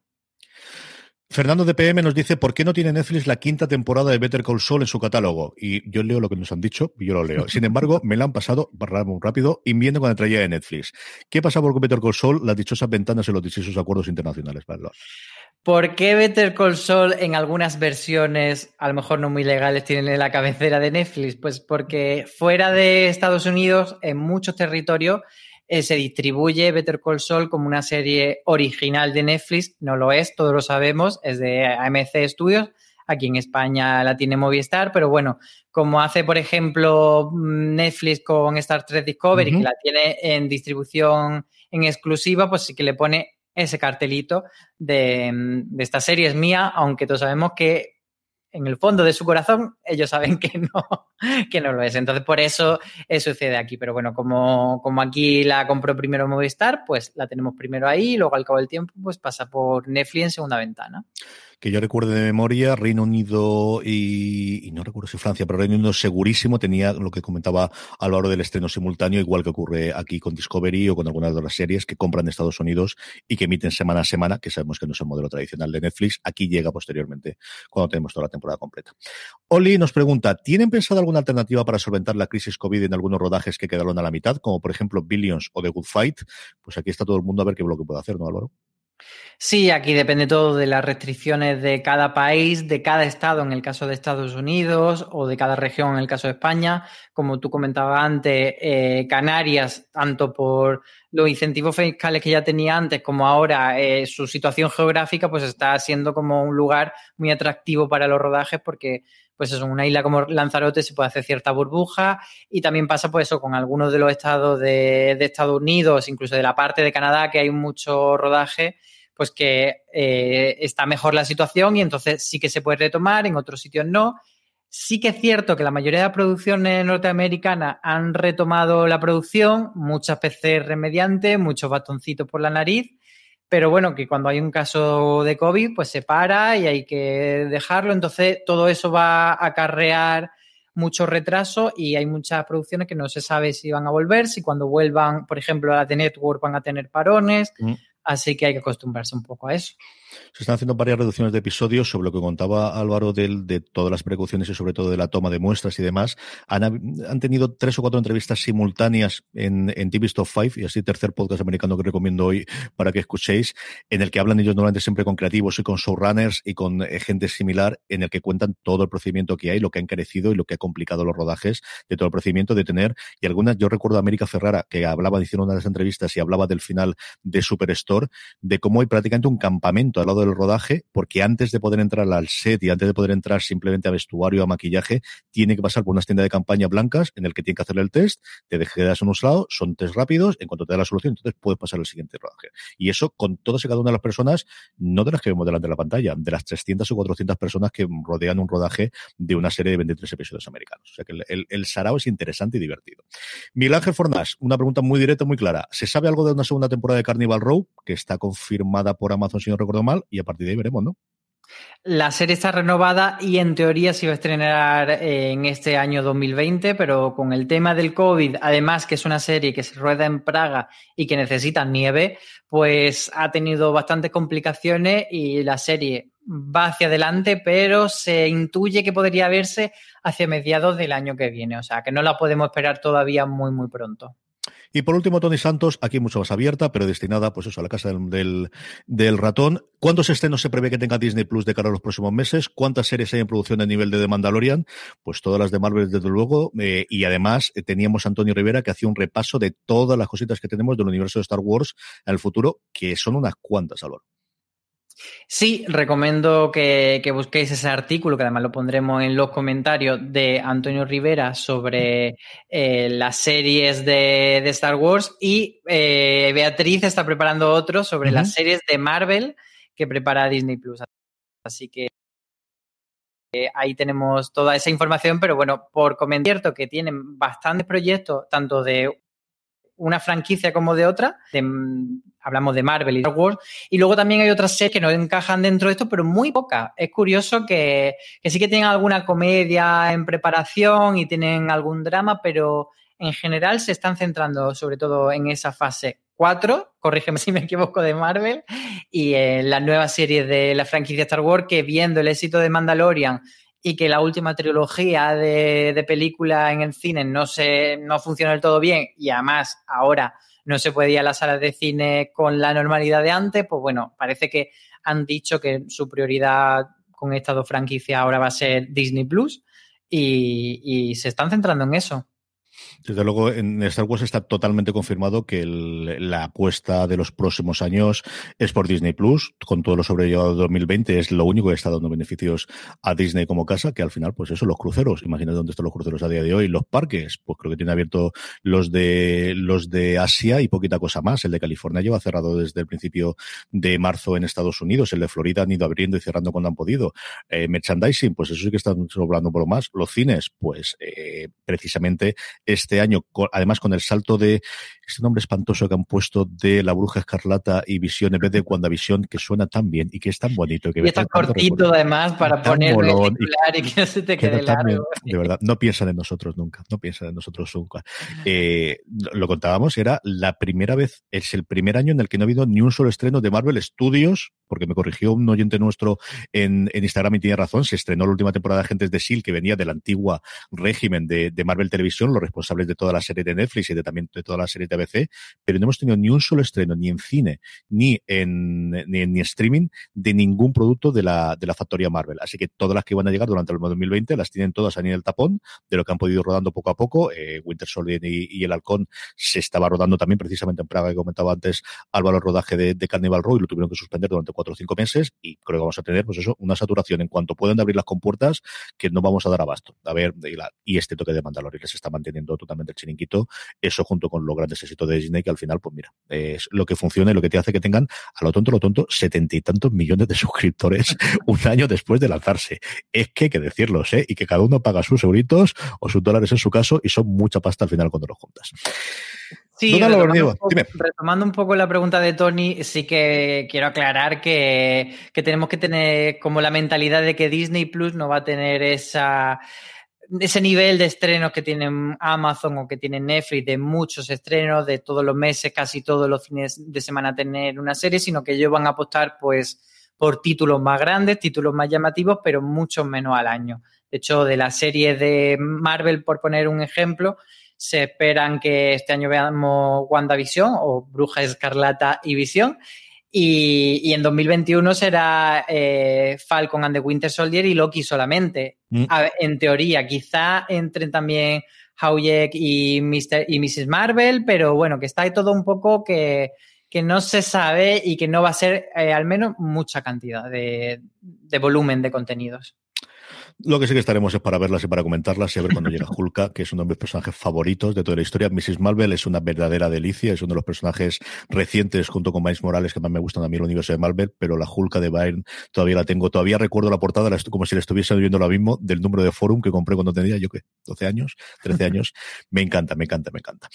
Fernando de PM nos dice por qué no tiene Netflix la quinta temporada de Better Call Saul en su catálogo. Y yo leo lo que nos han dicho y yo lo leo. Sin embargo, me la han pasado rápido y viendo la traía de Netflix. ¿Qué pasa por Better Call Saul? Las dichosas ventanas y los dichosos acuerdos internacionales. ¿verdad? ¿Por qué Better Call Saul en algunas versiones, a lo mejor no muy legales, tiene la cabecera de Netflix? Pues porque fuera de Estados Unidos, en muchos territorios, eh, se distribuye Better Call Saul como una serie original de Netflix. No lo es, todos lo sabemos, es de AMC Studios. Aquí en España la tiene Movistar, pero bueno, como hace, por ejemplo, Netflix con Star Trek Discovery, uh -huh. que la tiene en distribución en exclusiva, pues sí que le pone ese cartelito de, de esta serie es mía, aunque todos sabemos que en el fondo de su corazón ellos saben que no, <laughs> que no lo es. Entonces, por eso eh, sucede aquí. Pero bueno, como, como aquí la compró primero Movistar, pues la tenemos primero ahí y luego al cabo del tiempo pues pasa por Netflix en segunda ventana que yo recuerde de memoria, Reino Unido y, no recuerdo si Francia, pero Reino Unido segurísimo tenía lo que comentaba Álvaro del estreno simultáneo, igual que ocurre aquí con Discovery o con algunas de las series que compran de Estados Unidos y que emiten semana a semana, que sabemos que no es el modelo tradicional de Netflix. Aquí llega posteriormente cuando tenemos toda la temporada completa. Oli nos pregunta, ¿tienen pensado alguna alternativa para solventar la crisis COVID en algunos rodajes que quedaron a la mitad, como por ejemplo Billions o The Good Fight? Pues aquí está todo el mundo a ver qué es lo que puede hacer, ¿no, Álvaro? Sí, aquí depende todo de las restricciones de cada país, de cada estado en el caso de Estados Unidos o de cada región en el caso de España. Como tú comentabas antes, eh, Canarias, tanto por los incentivos fiscales que ya tenía antes como ahora eh, su situación geográfica, pues está siendo como un lugar muy atractivo para los rodajes porque pues es una isla como Lanzarote se puede hacer cierta burbuja y también pasa pues eso con algunos de los estados de, de Estados Unidos, incluso de la parte de Canadá que hay mucho rodaje pues que eh, está mejor la situación y entonces sí que se puede retomar, en otros sitios no. Sí que es cierto que la mayoría de las producciones norteamericanas han retomado la producción, muchas PCR mediante, muchos bastoncitos por la nariz, pero bueno, que cuando hay un caso de COVID, pues se para y hay que dejarlo. Entonces, todo eso va a acarrear mucho retraso y hay muchas producciones que no se sabe si van a volver, si cuando vuelvan, por ejemplo, a la de Network van a tener parones. Mm. Así que hay que acostumbrarse un poco a eso. Se están haciendo varias reducciones de episodios sobre lo que contaba Álvaro de, de todas las precauciones y sobre todo de la toma de muestras y demás. Han, tenido tres o cuatro entrevistas simultáneas en, en TV Stop 5 y así tercer podcast americano que recomiendo hoy para que escuchéis, en el que hablan ellos normalmente siempre con creativos y con showrunners y con eh, gente similar, en el que cuentan todo el procedimiento que hay, lo que ha encarecido y lo que ha complicado los rodajes de todo el procedimiento de tener. Y algunas, yo recuerdo a América Ferrara que hablaba, hicieron una de las entrevistas y hablaba del final de Superstore, de cómo hay prácticamente un campamento al lado del rodaje, porque antes de poder entrar al set y antes de poder entrar simplemente a vestuario, a maquillaje, tiene que pasar por unas tiendas de campaña blancas en el que tiene que hacerle el test, te quedas en un lado, son test rápidos, en cuanto te da la solución, entonces puedes pasar al siguiente rodaje. Y eso con todas y cada una de las personas, no de las que vemos delante de la pantalla, de las 300 o 400 personas que rodean un rodaje de una serie de 23 episodios americanos. O sea que el, el, sarao es interesante y divertido. Miguel Ángel Fornás, una pregunta muy directa, muy clara. ¿Se sabe algo de una segunda temporada de Carnival Row, que está confirmada por Amazon, si no recuerdo mal, y a partir de ahí veremos, ¿no? La serie está renovada y en teoría se va a estrenar eh, en este año 2020, pero con el tema del COVID, además que es una serie que se rueda en Praga y que necesita nieve, pues ha tenido bastantes complicaciones y la serie va hacia adelante, pero se intuye que podría verse hacia mediados del año que viene, o sea que no la podemos esperar todavía muy, muy pronto. Y por último, Tony Santos, aquí mucho más abierta, pero destinada, pues eso, a la casa del, del, ratón. ¿Cuántos estrenos se prevé que tenga Disney Plus de cara a los próximos meses? ¿Cuántas series hay en producción a nivel de The Mandalorian? Pues todas las de Marvel, desde luego. Eh, y además, eh, teníamos a Antonio Rivera que hacía un repaso de todas las cositas que tenemos del universo de Star Wars en el futuro, que son unas cuantas, Álvaro. Sí, recomiendo que, busquéis ese artículo, que además lo pondremos en los comentarios de Antonio Rivera sobre eh, las series de, Star Wars y eh, Beatriz está preparando otro sobre las series de Marvel que prepara Disney Plus. Así que eh, ahí tenemos toda esa información, pero bueno, por comentar que tienen bastantes proyectos, tanto de una franquicia como de otra, hablamos de Marvel y Star Wars, y luego también hay otras series que no encajan dentro de esto, pero muy pocas. Es curioso que, sí que tienen alguna comedia en preparación y tienen algún drama, pero en general se están centrando sobre todo en esa fase 4, corrígeme <laughs> si me equivoco, de Marvel, y en la nueva serie de la franquicia Star Wars, que viendo el éxito de Mandalorian y que la última trilogía de, de película en el cine no, se, no funciona del todo bien y además ahora no se puede ir a las salas de cine con la normalidad de antes, pues bueno, parece que han dicho que su prioridad con estas dos franquicias ahora va a ser Disney Plus y, y se están centrando en eso. Desde luego, en Star Wars está totalmente confirmado que la apuesta de los próximos años es por Disney Plus, con todo lo sobrellevado de 2020, es lo único que está dando beneficios a Disney como casa, que al final, pues eso, los cruceros, imagínate dónde están los cruceros a día de hoy, los parques, pues creo que tiene abierto los de los de Asia y poquita cosa más. El de California lleva cerrado desde el principio de marzo en Estados Unidos, el de Florida han ido abriendo y cerrando cuando han podido. Eh, merchandising, pues eso sí que están sobrando por lo más. Los cines, pues eh, precisamente este año, además con el salto de este nombre espantoso que han puesto de La Bruja Escarlata y Visión en vez de Visión que suena tan bien y que es tan bonito. Que y está cortito además para poner y, que no se te quede largo. de verdad, no piensan en nosotros nunca, no piensan en nosotros nunca. Eh, lo contábamos, era la primera vez, es el primer año en el que no ha habido ni un solo estreno de Marvel Studios porque me corrigió un oyente nuestro en, Instagram y tiene razón, se estrenó la última temporada de Agentes de S.H.I.E.L.D. que venía del antiguo régimen de, Marvel Televisión, los responsables de toda la serie de Netflix y de, también de toda la serie de ABC, pero no hemos tenido ni un solo estreno, ni en cine, ni en, ni en streaming, de ningún producto de la, de la factoría Marvel. Así que todas las que van a llegar durante el 2020 las tienen todas a nivel tapón, de lo que han podido rodando poco a poco. Eh, Winter Soldier y, El Halcón se estaba rodando también precisamente en Praga, que comentaba antes Álvaro, el rodaje de, de Cannibal Row y lo tuvieron que suspender durante cuatro o cinco meses y creo que vamos a tener, pues eso, una saturación en cuanto puedan abrir las compuertas que no vamos a dar abasto. A ver, y, este toque de Mandalorian que se está manteniendo totalmente el chiringuito, eso junto con los grandes éxitos de Disney que al final, pues mira, es lo que funciona y lo que te hace que tengan a lo tonto, lo tonto, setenta y tantos millones de <laughs> suscriptores un año después de lanzarse. Es que hay que decirlos, ¿eh? Y que cada uno paga sus euritos o sus dólares en su caso y son mucha pasta al final cuando lo juntas. Sí, retomando un, poco, la pregunta de Tony, sí que quiero aclarar que, tenemos que tener como la mentalidad de que Disney Plus no va a tener esa, ese nivel de estrenos que tienen Amazon o que tiene Netflix, de muchos estrenos, de todos los meses, casi todos los fines de semana tener una serie, sino que ellos van a apostar pues por títulos más grandes, títulos más llamativos, pero mucho menos al año. De hecho, de la serie de Marvel, por poner un ejemplo, se esperan que este año veamos WandaVision o Bruja Escarlata y Visión. Y, en 2021 será eh, Falcon and the Winter Soldier y Loki solamente. Mm. en teoría, quizá entren también Howjack y, Mr., y Mrs. Marvel, pero bueno, que está ahí todo un poco que, no se sabe y que no va a ser eh, al menos mucha cantidad de volumen de contenidos. Lo que sí que estaremos es para verlas y para comentarlas y a ver cuando llega Hulka, que es uno de mis personajes favoritos de toda la historia. Mrs. Marvel es una verdadera delicia, es uno de los personajes recientes junto con Miles Morales que más me gustan a mí el universo de Marvel, pero la Hulka de Byrne todavía la tengo. Todavía recuerdo la portada como si la estuviese viendo lo mismo del número de forum que compré cuando tenía yo que 12 años, 13 <laughs> años. Me encanta, me encanta, me encanta.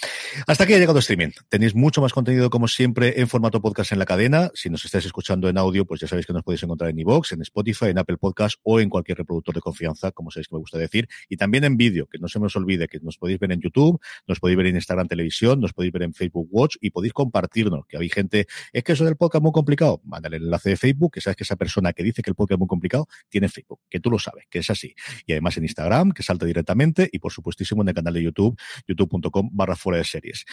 Hasta aquí ha llegado streaming. Tenéis mucho más contenido como siempre en formato podcast en la cadena. Si nos estáis escuchando en audio, pues ya sabéis que nos podéis encontrar en iVoox, en Spotify, en Apple Podcast o en cualquier reproductor de confianza, como sabéis que me gusta decir, y también en vídeo, que no se me os olvide que nos podéis ver en YouTube, nos podéis ver en Instagram Televisión, nos podéis ver en Facebook Watch y podéis compartirnos, que hay gente, es que eso del podcast es muy complicado, mándale el enlace de Facebook, que sabes que esa persona que dice que el podcast es muy complicado tiene Facebook, que tú lo sabes, que es así. Y además en Instagram, que salta directamente, y por supuestísimo en el canal de YouTube, youtube.com barra fuera de series.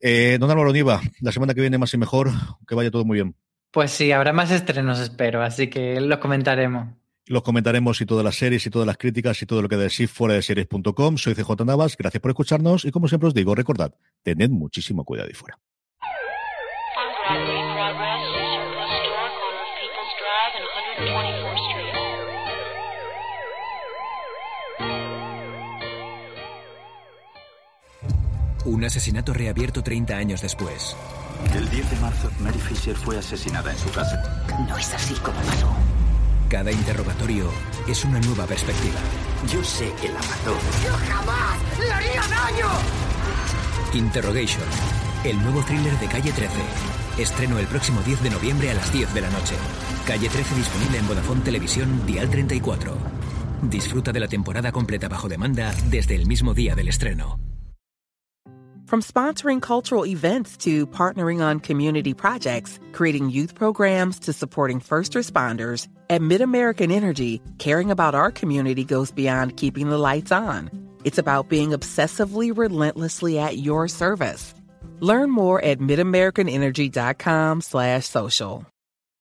Eh, don Álvaro Niva, la semana que viene más y mejor, que vaya todo muy bien. Pues sí, habrá más estrenos, espero, así que los comentaremos. Los comentaremos y todas las series y todas las críticas y todo lo que decís fuera de series.com. Soy CJ Navas, gracias por escucharnos y como siempre os digo, recordad, tened muchísimo cuidado y fuera. Un asesinato reabierto 30 años después. El 10 de marzo, Mary Fisher fue asesinada en su casa. No es así como pasó. Cada interrogatorio es una nueva perspectiva. Yo sé que la mató. ¡Yo jamás le haría daño! Interrogation, el nuevo thriller de Calle 13. Estreno el próximo 10 de noviembre a las 10 de la noche. Calle 13 disponible en Vodafone Televisión, Dial 34. Disfruta de la temporada completa bajo demanda desde el mismo día del estreno. From sponsoring cultural events to partnering on community projects, creating youth programs to supporting first responders, at MidAmerican Energy, caring about our community goes beyond keeping the lights on. It's about being obsessively relentlessly at your service. Learn more at midamericanenergy.com slash social.